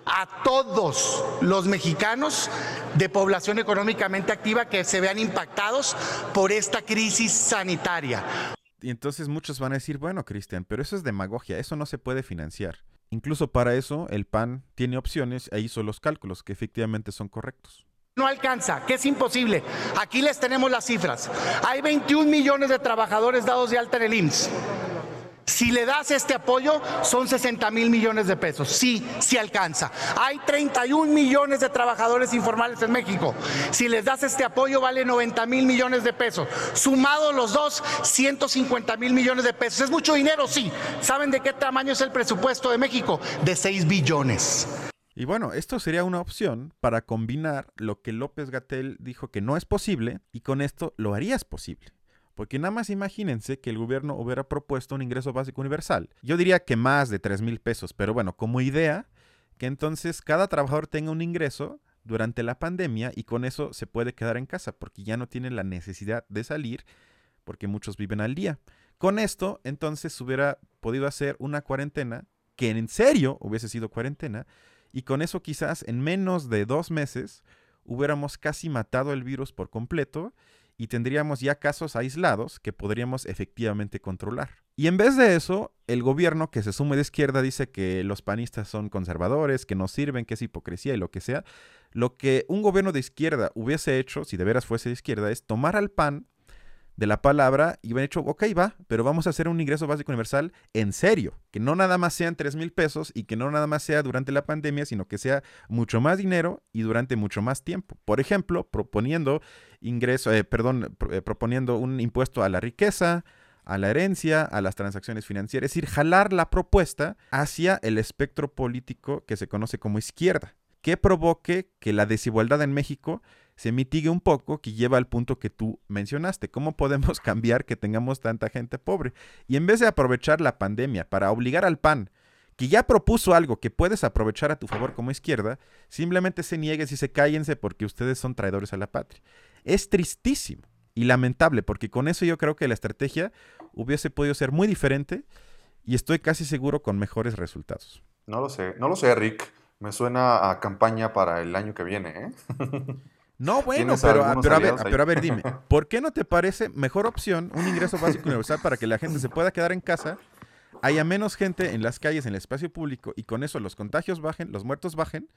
a todos los mexicanos de población económicamente activa que se vean impactados por esta crisis sanitaria. Y entonces muchos van a decir, bueno, Cristian, pero eso es demagogia, eso no se puede financiar. Incluso para eso el PAN tiene opciones e hizo los cálculos que efectivamente son correctos. No alcanza, que es imposible. Aquí les tenemos las cifras. Hay 21 millones de trabajadores dados de alta en el IMSS. Si le das este apoyo, son 60 mil millones de pesos. Sí, sí alcanza. Hay 31 millones de trabajadores informales en México. Si les das este apoyo, vale 90 mil millones de pesos. Sumados los dos, 150 mil millones de pesos. ¿Es mucho dinero? Sí. ¿Saben de qué tamaño es el presupuesto de México? De 6 billones. Y bueno, esto sería una opción para combinar lo que López Gatel dijo que no es posible y con esto lo harías posible. Porque nada más imagínense que el gobierno hubiera propuesto un ingreso básico universal. Yo diría que más de 3 mil pesos, pero bueno, como idea, que entonces cada trabajador tenga un ingreso durante la pandemia y con eso se puede quedar en casa porque ya no tiene la necesidad de salir porque muchos viven al día. Con esto, entonces hubiera podido hacer una cuarentena que en serio hubiese sido cuarentena y con eso quizás en menos de dos meses hubiéramos casi matado el virus por completo y tendríamos ya casos aislados que podríamos efectivamente controlar. Y en vez de eso, el gobierno que se sume de izquierda dice que los panistas son conservadores, que no sirven, que es hipocresía y lo que sea. Lo que un gobierno de izquierda hubiese hecho, si de veras fuese de izquierda, es tomar al PAN de la palabra y hubieran hecho, ok, va, pero vamos a hacer un ingreso básico universal en serio, que no nada más sean 3 mil pesos y que no nada más sea durante la pandemia, sino que sea mucho más dinero y durante mucho más tiempo. Por ejemplo, proponiendo ingreso, eh, perdón, eh, proponiendo un impuesto a la riqueza, a la herencia, a las transacciones financieras, es decir, jalar la propuesta hacia el espectro político que se conoce como izquierda, que provoque que la desigualdad en México se mitigue un poco, que lleva al punto que tú mencionaste. ¿Cómo podemos cambiar que tengamos tanta gente pobre? Y en vez de aprovechar la pandemia para obligar al PAN, que ya propuso algo que puedes aprovechar a tu favor como izquierda, simplemente se niegues y se cállense porque ustedes son traidores a la patria. Es tristísimo y lamentable porque con eso yo creo que la estrategia hubiese podido ser muy diferente y estoy casi seguro con mejores resultados. No lo sé, no lo sé, Rick. Me suena a campaña para el año que viene, ¿eh? No, bueno, pero, a, ver, pero a ver, dime, ¿por qué no te parece mejor opción un ingreso básico universal para que la gente se pueda quedar en casa, haya menos gente en las calles, en el espacio público y con eso los contagios bajen, los muertos bajen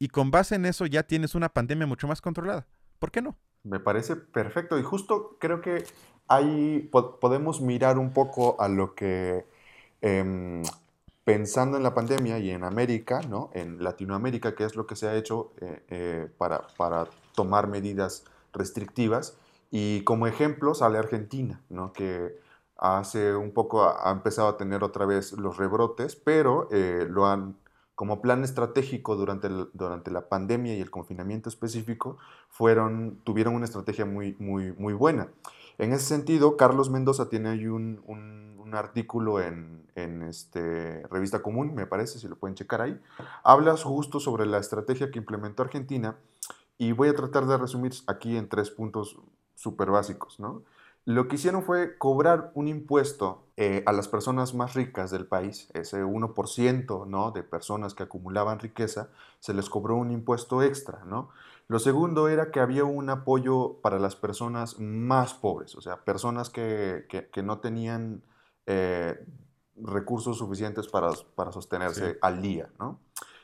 y con base en eso ya tienes una pandemia mucho más controlada? ¿Por qué no? Me parece perfecto y justo creo que ahí podemos mirar un poco a lo que em, pensando en la pandemia y en América, ¿no? en Latinoamérica, que es lo que se ha hecho eh, eh, para, para tomar medidas restrictivas. Y como ejemplo sale Argentina, ¿no? que hace un poco ha, empezado a tener otra vez los rebrotes, pero eh, lo han, como plan estratégico durante, durante la pandemia y el confinamiento específico, fueron, tuvieron una estrategia muy, muy, muy buena. En ese sentido, Carlos Mendoza tiene ahí un, un, un artículo en, en este, Revista Común, me parece, si lo pueden checar ahí. Habla justo sobre la estrategia que implementó Argentina y voy a tratar de resumir aquí en tres puntos súper básicos. ¿no? Lo que hicieron fue cobrar un impuesto eh, a las personas más ricas del país, ese 1% ¿no? de personas que acumulaban riqueza, se les cobró un impuesto extra. ¿no? Lo segundo era que había un apoyo para las personas más pobres, o sea, personas que, que, no tenían eh, recursos suficientes para, para sostenerse al día. ¿no?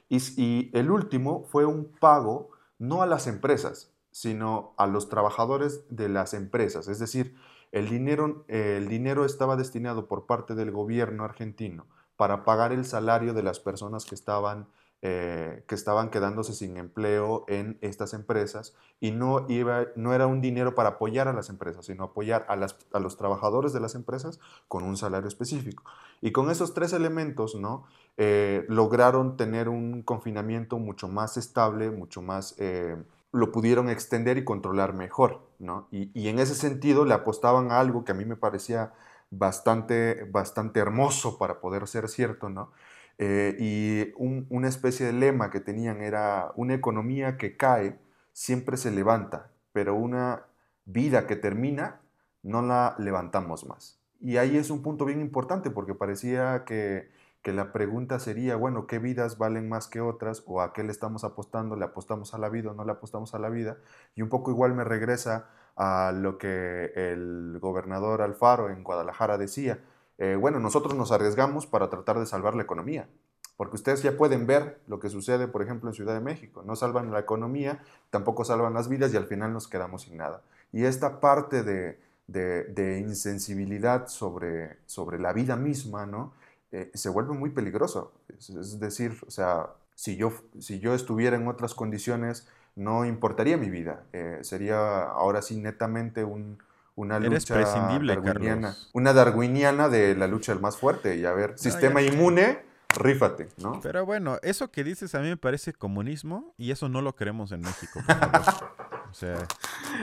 Y, y el último fue un pago no a las empresas, sino a los trabajadores de las empresas. Es decir, el dinero, el dinero estaba destinado por parte del gobierno argentino para pagar el salario de las personas que estaban eh, que estaban quedándose sin empleo en estas empresas y no, iba, no era un dinero para apoyar a las empresas, sino apoyar a, las, a los trabajadores de las empresas con un salario específico. Y con esos tres elementos, ¿no? Eh, lograron tener un confinamiento mucho más estable, mucho más... Eh, lo pudieron extender y controlar mejor, ¿no? Y, y, en ese sentido le apostaban a algo que a mí me parecía bastante, bastante hermoso para poder ser cierto, ¿no? Eh, y una especie de lema que tenían era una economía que cae siempre se levanta, pero una vida que termina no la levantamos más. Y ahí es un punto bien importante porque parecía que, que la pregunta sería, bueno, ¿qué vidas valen más que otras? ¿O a qué le estamos apostando? ¿Le apostamos a la vida o no le apostamos a la vida? Y un poco igual me regresa a lo que el gobernador Alfaro en Guadalajara decía, eh, bueno, nosotros nos arriesgamos para tratar de salvar la economía, porque ustedes ya pueden ver lo que sucede, por ejemplo, en Ciudad de México. No salvan la economía, tampoco salvan las vidas y al final nos quedamos sin nada. Y esta parte de, de, insensibilidad sobre, sobre la vida misma, ¿no? Eh, se vuelve muy peligroso. Es, decir, o sea, si yo, si yo estuviera en otras condiciones, no importaría mi vida. Eh, sería ahora sí netamente un, una lucha darwiniana, una darwiniana de la lucha del más fuerte y a ver, sistema inmune, rífate, ¿no? Pero bueno, eso que dices a mí me parece comunismo y eso no lo queremos en México. o sea,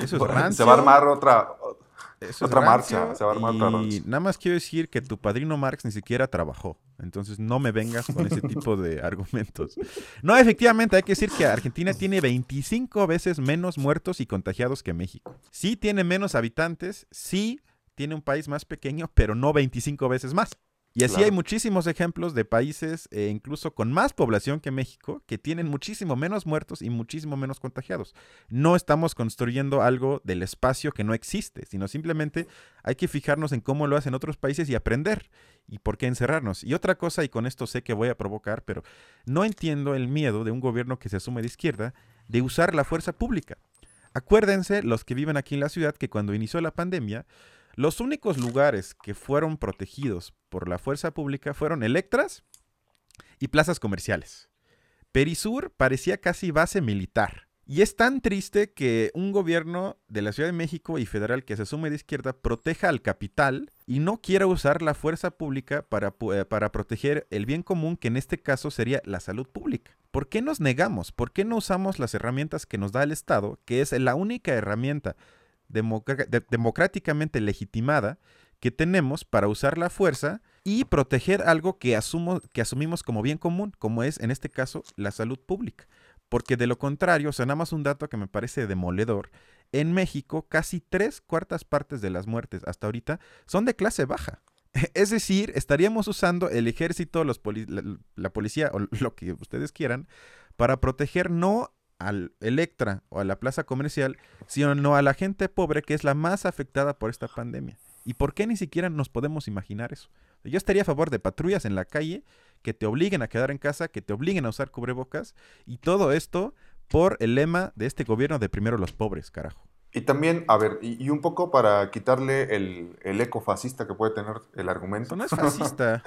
eso es Se va a armar otra, otra marcha, se va a armar y nada más quiero decir que tu padrino Marx ni siquiera trabajó. Entonces no me vengas con ese tipo de argumentos. No, efectivamente, hay que decir que Argentina tiene 25 veces menos muertos y contagiados que México. Sí tiene menos habitantes, sí tiene un país más pequeño, pero no 25 veces más. Y así hay muchísimos ejemplos de países, eh, incluso con más población que México, que tienen muchísimo menos muertos y muchísimo menos contagiados. No estamos construyendo algo del espacio que no existe, sino simplemente hay que fijarnos en cómo lo hacen otros países y aprender. ¿Y por qué encerrarnos? Y otra cosa, y con esto sé que voy a provocar, pero no entiendo el miedo de un gobierno que se asume de izquierda de usar la fuerza pública. Acuérdense, los que viven aquí en la ciudad, que cuando inició la pandemia, los únicos lugares que fueron protegidos por la fuerza pública fueron Electras y plazas comerciales. Perisur parecía casi base militar. Y es tan triste que un gobierno de la Ciudad de México y federal que se asume de izquierda proteja al capital y no quiera usar la fuerza pública para, eh, para, proteger el bien común, que en este caso sería la salud pública. ¿Por qué nos negamos? ¿Por qué no usamos las herramientas que nos da el Estado, que es la única herramienta democráticamente legitimada que tenemos para usar la fuerza y proteger algo que, asumo, que asumimos como bien común, como es en este caso la salud pública. Porque de lo contrario, o sea, nada más un dato que me parece demoledor, en México casi tres cuartas partes de las muertes hasta ahorita son de clase baja. Es decir, estaríamos usando el ejército, los la, policía o lo que ustedes quieran para proteger no al Electra o a la plaza comercial, sino a la gente pobre que es la más afectada por esta pandemia. ¿Y por qué ni siquiera nos podemos imaginar eso? Yo estaría a favor de patrullas en la calle que te obliguen a quedar en casa, que te obliguen a usar cubrebocas y todo esto por el lema de este gobierno de primero los pobres, carajo. Y también, a ver, y, un poco para quitarle el, eco fascista que puede tener el argumento. no es fascista.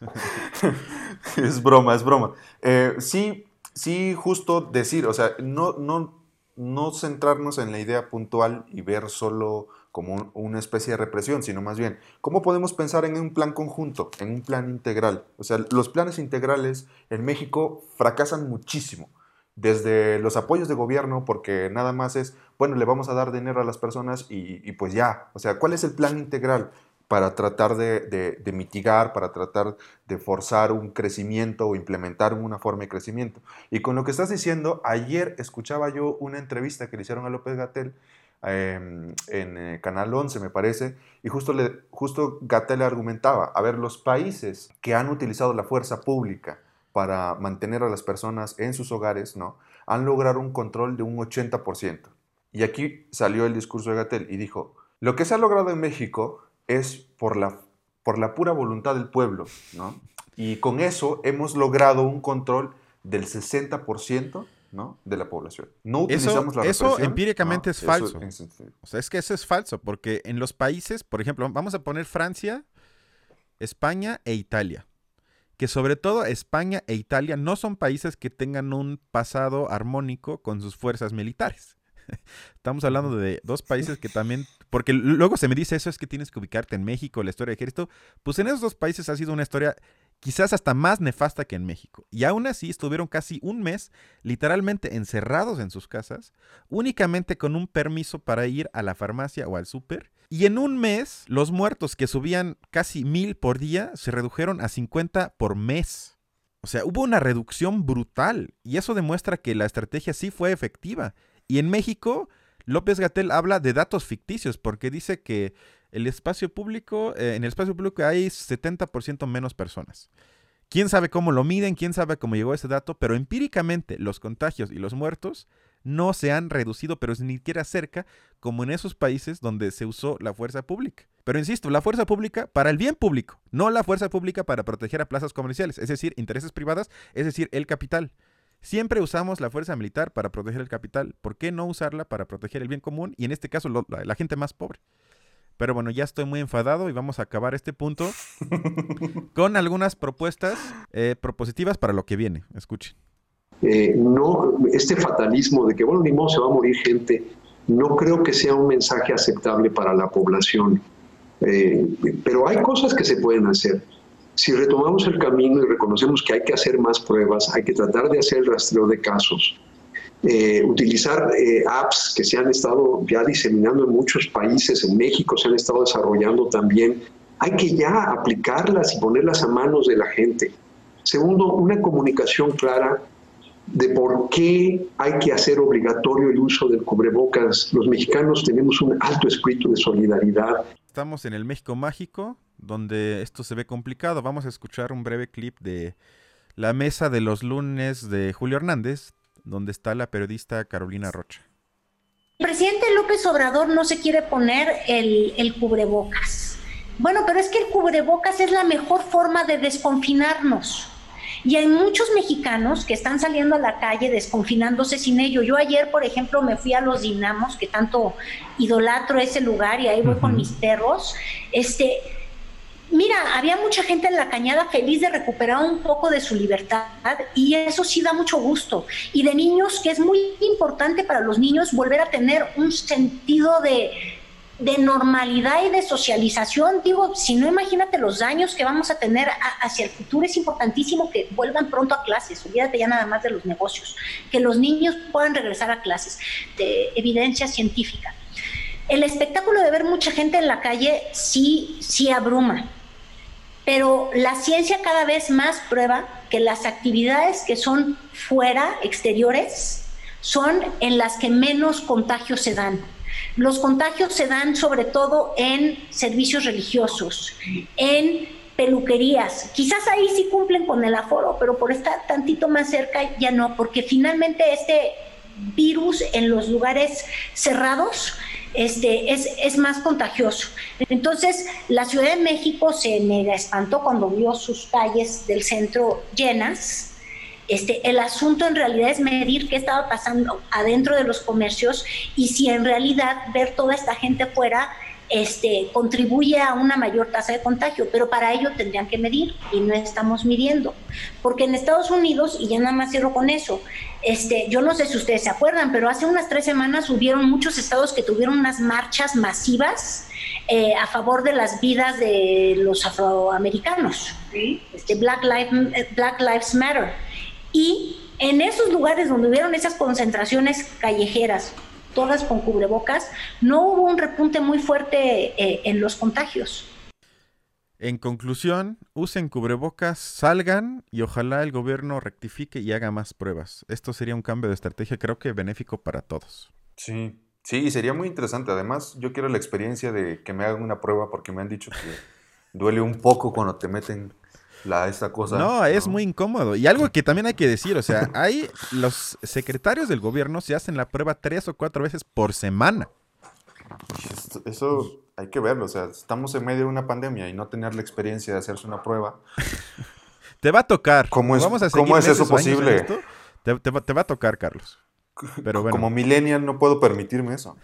es broma, es broma. Eh, sí, sí justo decir, o sea, no, no, no centrarnos en la idea puntual y ver solo como una especie de represión, sino más bien, ¿cómo podemos pensar en un plan conjunto, en un plan integral? O sea, los planes integrales en México fracasan muchísimo, desde los apoyos de gobierno, porque nada más es, bueno, le vamos a dar dinero a las personas y, y pues ya, o sea, ¿cuál es el plan integral? Para tratar de, mitigar, para tratar de forzar un crecimiento o implementar una forma de crecimiento. Y con lo que estás diciendo, ayer escuchaba yo una entrevista que le hicieron a López Gatel em, en eh, Canal 11, me parece, y justo, le, justo Gatel argumentaba, a ver, los países que han utilizado la fuerza pública para mantener a las personas en sus hogares, ¿no? Han logrado un control de un 80%. Y aquí salió el discurso de Gatel y dijo, lo que se ha logrado en México es por la, por la pura voluntad del pueblo, ¿no? Y con eso hemos logrado un control del 60%. ¿no? de la población. No utilizamos eso, la Eso empíricamente es falso. o sea, es que eso es falso, porque en los países, por ejemplo, vamos a poner Francia, España e Italia. que sobre todo España e Italia no son países que tengan un pasado armónico con sus fuerzas militares. Estamos hablando de dos países que también, porque luego se me dice eso es que tienes que ubicarte en México, la historia de ejército, pues en esos dos países ha sido una historia quizás hasta más nefasta que en México. Y aún así estuvieron casi un mes literalmente encerrados en sus casas, únicamente con un permiso para ir a la farmacia o al súper. Y en un mes, los muertos que subían casi mil por día se redujeron a 50 por mes. O sea, hubo una reducción brutal y eso demuestra que la estrategia sí fue efectiva. Y en México, López Gatel habla de datos ficticios porque dice que el espacio público, eh, en el espacio público hay 70% menos personas. Quién sabe cómo lo miden, quién sabe cómo llegó ese dato, pero empíricamente los contagios y los muertos no se han reducido, pero ni siquiera cerca, como en esos países donde se usó la fuerza pública. Pero insisto, la fuerza pública para el bien público, no la fuerza pública para proteger a plazas comerciales, es decir, intereses privadas, es decir, el capital. Siempre usamos la fuerza militar para proteger el capital. ¿Por qué no usarla para proteger el bien común y en este caso la, gente más pobre? Pero bueno, ya estoy muy enfadado y vamos a acabar este punto con algunas propuestas eh, propositivas para lo que viene. Escuchen. Eh, no, este fatalismo de que, bueno, ni modo se va a morir gente, no creo que sea un mensaje aceptable para la población. Eh, pero hay cosas que se pueden hacer si retomamos el camino y reconocemos que hay que hacer más pruebas, hay que tratar de hacer el rastreo de casos, eh, utilizar eh, apps que se han estado ya diseminando en muchos países, en México se han estado desarrollando también, hay que ya aplicarlas y ponerlas a manos de la gente. Segundo, una comunicación clara de por qué hay que hacer obligatorio el uso del cubrebocas. Los mexicanos tenemos un alto espíritu de solidaridad. Estamos en el México mágico, donde esto se ve complicado. Vamos a escuchar un breve clip de la mesa de los lunes de Julio Hernández, donde está la periodista Carolina Rocha. El presidente López Obrador no se quiere poner el, el cubrebocas. Bueno, pero es que el cubrebocas es la mejor forma de desconfinarnos. Y hay muchos mexicanos que están saliendo a la calle desconfinándose sin ello. Yo ayer, por ejemplo, me fui a los Dinamos, que tanto idolatro ese lugar, y ahí voy con mis perros. Este, Mira, había mucha gente en la cañada feliz de recuperar un poco de su libertad y eso sí da mucho gusto. Y de niños, que es muy importante para los niños volver a tener un sentido de, normalidad y de socialización. Digo, si no, imagínate los daños que vamos a tener hacia el futuro. Es importantísimo que vuelvan pronto a clases, olvídate ya nada más de los negocios, que los niños puedan regresar a clases de evidencia científica. El espectáculo de ver mucha gente en la calle sí, sí abruma pero la ciencia cada vez más prueba que las actividades que son fuera, exteriores, son en las que menos contagios se dan. Los contagios se dan sobre todo en servicios religiosos, en peluquerías. Quizás ahí sí cumplen con el aforo, pero por estar tantito más cerca ya no, porque finalmente este virus en los lugares cerrados este, es, es, más contagioso. Entonces, la Ciudad de México se mega espantó cuando vio sus calles del centro llenas. Este, el asunto en realidad es medir qué estaba pasando adentro de los comercios y si en realidad ver toda esta gente fuera este, contribuye a una mayor tasa de contagio, pero para ello tendrían que medir y no estamos midiendo. Porque en Estados Unidos, y ya nada más cierro con eso, este, yo no sé si ustedes se acuerdan, pero hace unas tres semanas hubieron muchos estados que tuvieron unas marchas masivas eh, a favor de las vidas de los afroamericanos, este, Black, Black Lives Matter. Y en esos lugares donde hubieron esas concentraciones callejeras, todas con cubrebocas, no hubo un repunte muy fuerte eh, en los contagios. En conclusión, usen cubrebocas, salgan y ojalá el gobierno rectifique y haga más pruebas. Esto sería un cambio de estrategia, creo que benéfico para todos. Sí, sí, sería muy interesante. Además, yo quiero la experiencia de que me hagan una prueba porque me han dicho que duele un poco cuando te meten la, esta cosa. No, es muy incómodo. Y algo que también hay que decir, o sea, hay los secretarios del gobierno se hacen la prueba tres o cuatro veces por semana. Eso hay que verlo, o sea, estamos en medio de una pandemia y no tener la experiencia de hacerse una prueba. te va a tocar. ¿Cómo es, ¿cómo es eso posible? te, va a tocar, Carlos. Pero bueno. Como millennial no puedo permitirme eso.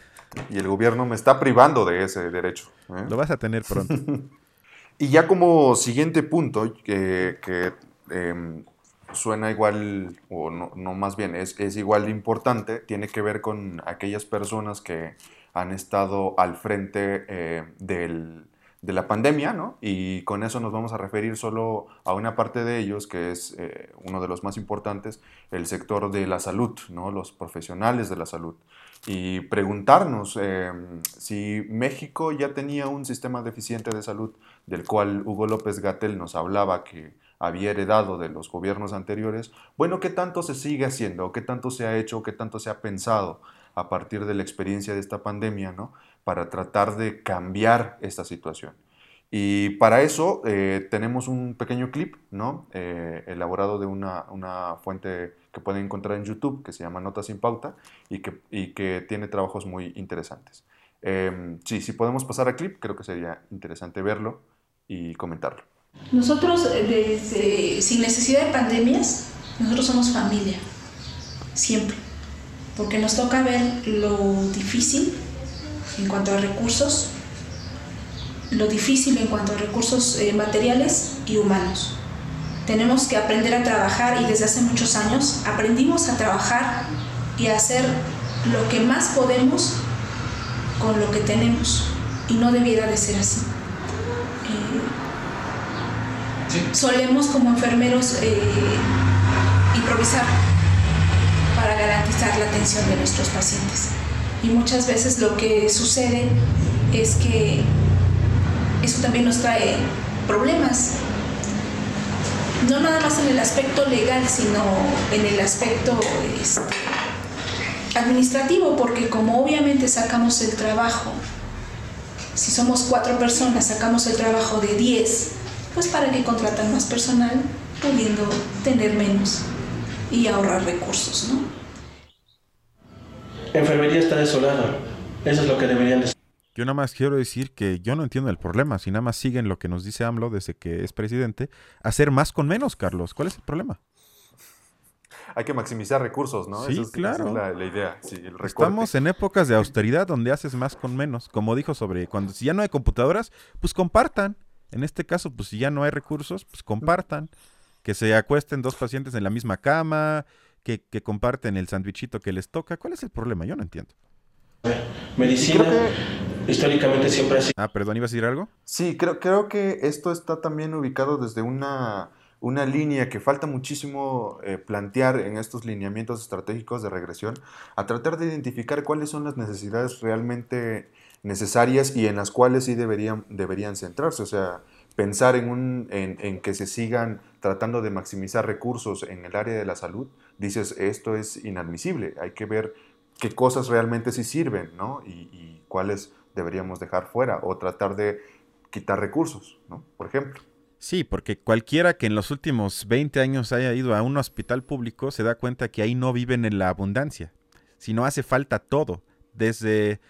Y el gobierno me está privando de ese derecho. ¿eh? Lo vas a tener pronto. Y ya como siguiente punto, que, em, suena igual, o no, más bien, es, igual importante, tiene que ver con aquellas personas que han estado al frente eh, de la pandemia, ¿no? Y con eso nos vamos a referir solo a una parte de ellos, que es eh, uno de los más importantes, el sector de la salud, ¿no? Los profesionales de la salud. Y preguntarnos em, si México ya tenía un sistema deficiente de salud del cual Hugo López Gatel nos hablaba que había heredado de los gobiernos anteriores, bueno, ¿qué tanto se sigue haciendo? ¿Qué tanto se ha hecho? ¿Qué tanto se ha pensado a partir de la experiencia de esta pandemia, ¿no? Para tratar de cambiar esta situación. Y para eso eh, tenemos un pequeño clip, ¿no? Eh, elaborado de una, una, fuente que pueden encontrar en YouTube, que se llama Notas sin Pauta, y que, y que tiene trabajos muy interesantes. Eh, sí, si podemos pasar al clip, creo que sería interesante verlo y comentarlo. Nosotros, desde, sin necesidad de pandemias, nosotros somos familia, siempre, porque nos toca ver lo difícil en cuanto a recursos, lo difícil en cuanto a recursos eh, materiales y humanos. Tenemos que aprender a trabajar y desde hace muchos años aprendimos a trabajar y a hacer lo que más podemos con lo que tenemos y no debiera de ser así. Solemos como enfermeros eh, improvisar para garantizar la atención de nuestros pacientes. Y muchas veces lo que sucede es que eso también nos trae problemas. No nada más en el aspecto legal, sino en el aspecto este, administrativo, porque como obviamente sacamos el trabajo, si somos cuatro personas, sacamos el trabajo de diez, pues para que contratan más personal, pudiendo tener menos y ahorrar recursos, ¿no? Enfermería está desolada. Eso es lo que deberían decir. Yo nada más quiero decir que yo no entiendo el problema. Si nada más siguen lo que nos dice AMLO desde que es presidente, hacer más con menos, Carlos. ¿Cuál es el problema? Hay que maximizar recursos, ¿no? Sí, claro. Esa es la, idea. Estamos en épocas de austeridad donde haces más con menos. Como dijo sobre cuando si ya no hay computadoras, pues compartan. En este caso, pues si ya no hay recursos, pues compartan. Que se acuesten dos pacientes en la misma cama, que, comparten el sandwichito que les toca. ¿Cuál es el problema? Yo no entiendo. Medicina históricamente siempre ha sido... Ah, perdón, ¿ibas a decir algo? Sí, creo, creo que esto está también ubicado desde una, una línea que falta muchísimo eh, plantear en estos lineamientos estratégicos de regresión, a tratar de identificar cuáles son las necesidades realmente necesarias y en las cuales sí deberían, deberían centrarse. O sea, pensar en, un, en, que se sigan tratando de maximizar recursos en el área de la salud, dices, esto es inadmisible, hay que ver qué cosas realmente sí sirven, ¿no? Y, y cuáles deberíamos dejar fuera o tratar de quitar recursos, ¿no? Por ejemplo. Sí, porque cualquiera que en los últimos 20 años haya ido a un hospital público se da cuenta que ahí no viven en la abundancia, sino hace falta todo, desde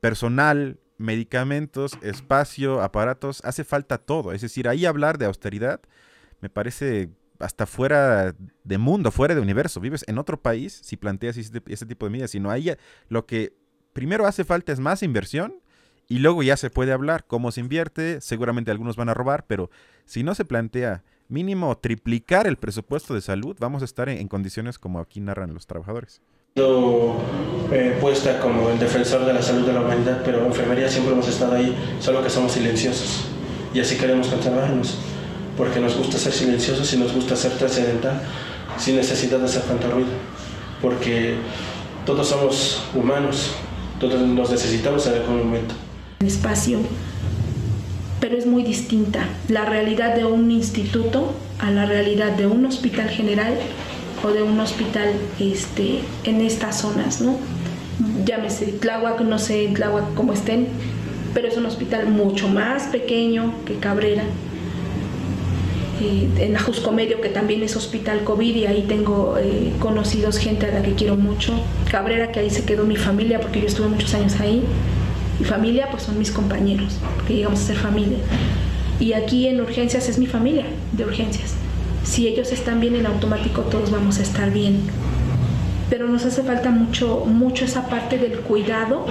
personal, medicamentos, espacio, aparatos, hace falta todo. Es decir, ahí hablar de austeridad me parece hasta fuera de mundo, fuera de universo. Vives en otro país si planteas ese, tipo de medidas, sino ahí lo que primero hace falta es más inversión y luego ya se puede hablar cómo se invierte. Seguramente algunos van a robar, pero si no se plantea mínimo triplicar el presupuesto de salud, vamos a estar en condiciones como aquí narran los trabajadores eh, puesta como el defensor de la salud de la humanidad, pero en enfermería siempre hemos estado ahí, solo que somos silenciosos. Y así queremos conservarnos, porque nos gusta ser silenciosos y nos gusta ser trascendental, sin necesidad de hacer tanto ruido. Porque todos somos humanos, todos nos necesitamos en algún momento. Espacio, pero es muy distinta la realidad de un instituto a la realidad de un hospital general o de un hospital este, en estas zonas, ¿no? Llámese Tláhuac, no sé Tláhuac cómo estén, pero es un hospital mucho más pequeño que Cabrera. Eh, en Ajusco Medio, que también es hospital COVID, y ahí tengo eh, conocidos, gente a la que quiero mucho. Cabrera, que ahí se quedó mi familia, porque yo estuve muchos años ahí. Mi familia, pues son mis compañeros, que llegamos a ser familia. Y aquí en urgencias es mi familia de urgencias si ellos están bien en automático, todos vamos a estar bien. pero nos hace falta mucho, mucho esa parte del cuidado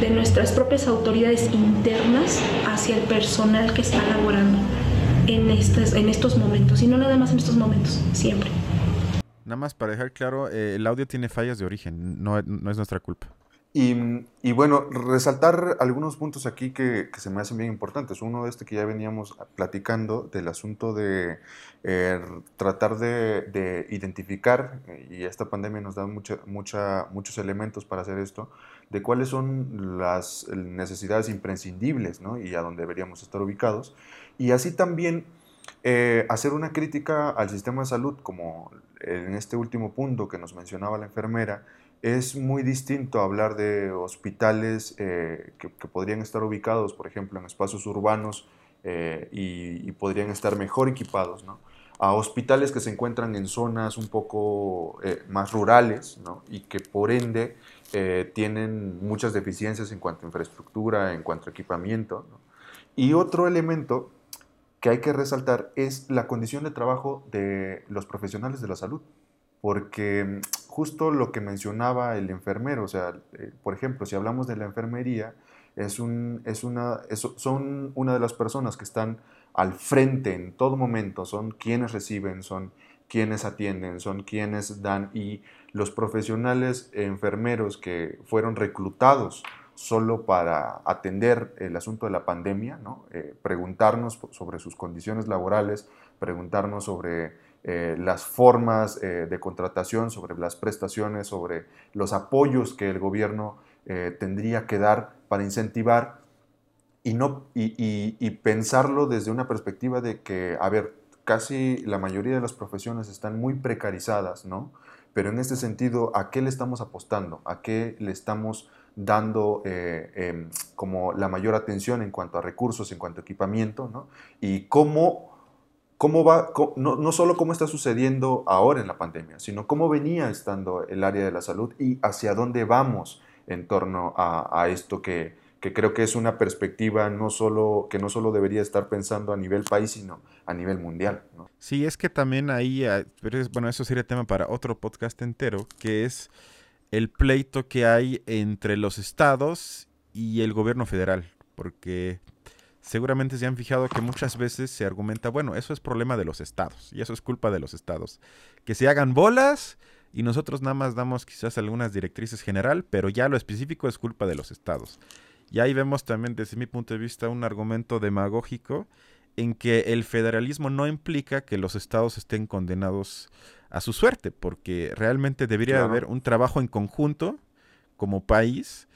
de nuestras propias autoridades internas hacia el personal que está laborando en estos, en estos momentos, y no nada más en estos momentos, siempre. Nada más para dejar claro, eh, el audio tiene fallas de origen, no, no es nuestra culpa. Y, bueno, resaltar algunos puntos aquí que, se me hacen bien importantes. Uno de este que ya veníamos platicando del asunto de eh, tratar de, identificar, y esta pandemia nos da mucha, mucha, muchos elementos para hacer esto, de cuáles son las necesidades imprescindibles ¿no? y a dónde deberíamos estar ubicados. Y así también eh, hacer una crítica al sistema de salud, como en este último punto que nos mencionaba la enfermera, es muy distinto hablar de hospitales eh, que, podrían estar ubicados, por ejemplo, en espacios urbanos eh, y, podrían estar mejor equipados, a hospitales que se encuentran en zonas un poco eh, más rurales y que por ende tienen muchas deficiencias en cuanto a infraestructura, en cuanto a equipamiento. Y otro elemento que hay que resaltar es la condición de trabajo de los profesionales de la salud porque justo lo que mencionaba el enfermero, o sea, eh, por ejemplo, si hablamos de la enfermería, es un, es una, son una de las personas que están al frente en todo momento, son quienes reciben, son quienes atienden, son quienes dan y los profesionales enfermeros que fueron reclutados solo para atender el asunto de la pandemia, ¿no? Eh, preguntarnos sobre sus condiciones laborales, preguntarnos sobre eh, las formas eh, de contratación, sobre las prestaciones, sobre los apoyos que el gobierno eh, tendría que dar para incentivar y, no, y, pensarlo desde una perspectiva de que, a ver, casi la mayoría de las profesiones están muy precarizadas, ¿no? Pero en este sentido, ¿a qué le estamos apostando? ¿A qué le estamos dando em, como la mayor atención en cuanto a recursos, en cuanto a equipamiento, ¿no? Y cómo cómo va, no, no, solo cómo está sucediendo ahora en la pandemia, sino cómo venía estando el área de la salud y hacia dónde vamos en torno a, esto que, que, creo que es una perspectiva no solo, que no solo debería estar pensando a nivel país, sino a nivel mundial. Sí, es que también ahí, ah, bueno, eso sería tema para otro podcast entero, que es el pleito que hay entre los estados y el gobierno federal, porque seguramente se han fijado que muchas veces se argumenta, bueno, eso es problema de los estados y eso es culpa de los estados. Que se hagan bolas y nosotros nada más damos quizás algunas directrices general, pero ya lo específico es culpa de los estados. Y ahí vemos también desde mi punto de vista un argumento demagógico en que el federalismo no implica que los estados estén condenados a su suerte, porque realmente debería haber un trabajo en conjunto como país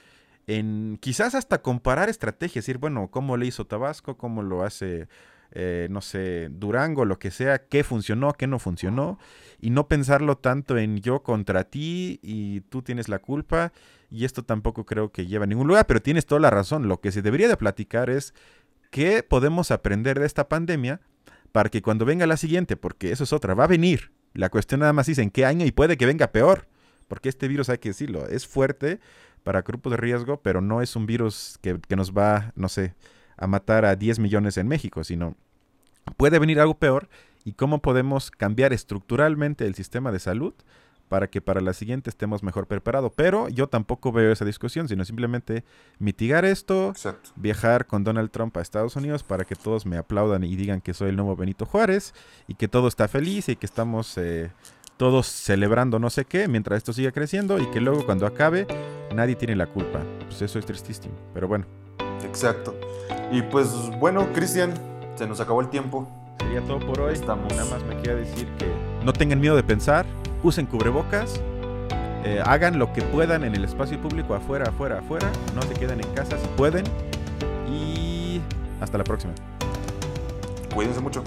en quizás hasta comparar estrategias, decir, bueno, cómo le hizo Tabasco, cómo lo hace, eh, no sé, Durango, lo que sea, qué funcionó, qué no funcionó, y no pensarlo tanto en yo contra ti y tú tienes la culpa, y esto tampoco creo que lleva a ningún lugar, pero tienes toda la razón, lo que se debería de platicar es qué podemos aprender de esta pandemia para que cuando venga la siguiente, porque eso es otra, va a venir, la cuestión nada más es en qué año y puede que venga peor, porque este virus hay que decirlo, es fuerte, para grupos de riesgo, pero no es un virus que, nos va, no sé, a matar a 10 millones en México, sino puede venir algo peor y cómo podemos cambiar estructuralmente el sistema de salud para que para la siguiente estemos mejor preparados. Pero yo tampoco veo esa discusión, sino simplemente mitigar esto, viajar con Donald Trump a Estados Unidos para que todos me aplaudan y digan que soy el nuevo Benito Juárez y que todo está feliz y que estamos eh, todos celebrando no sé qué mientras esto siga creciendo y que luego cuando acabe nadie tiene la culpa. Pues eso es tristísimo, pero bueno. Exacto. Y pues bueno, Cristian, se nos acabó el tiempo. Sería todo por hoy. Estamos. Nada más me queda decir que no tengan miedo de pensar, usen cubrebocas, eh, hagan lo que puedan en el espacio público, afuera, afuera, afuera. No se queden en casa si pueden. Y hasta la próxima. Cuídense mucho.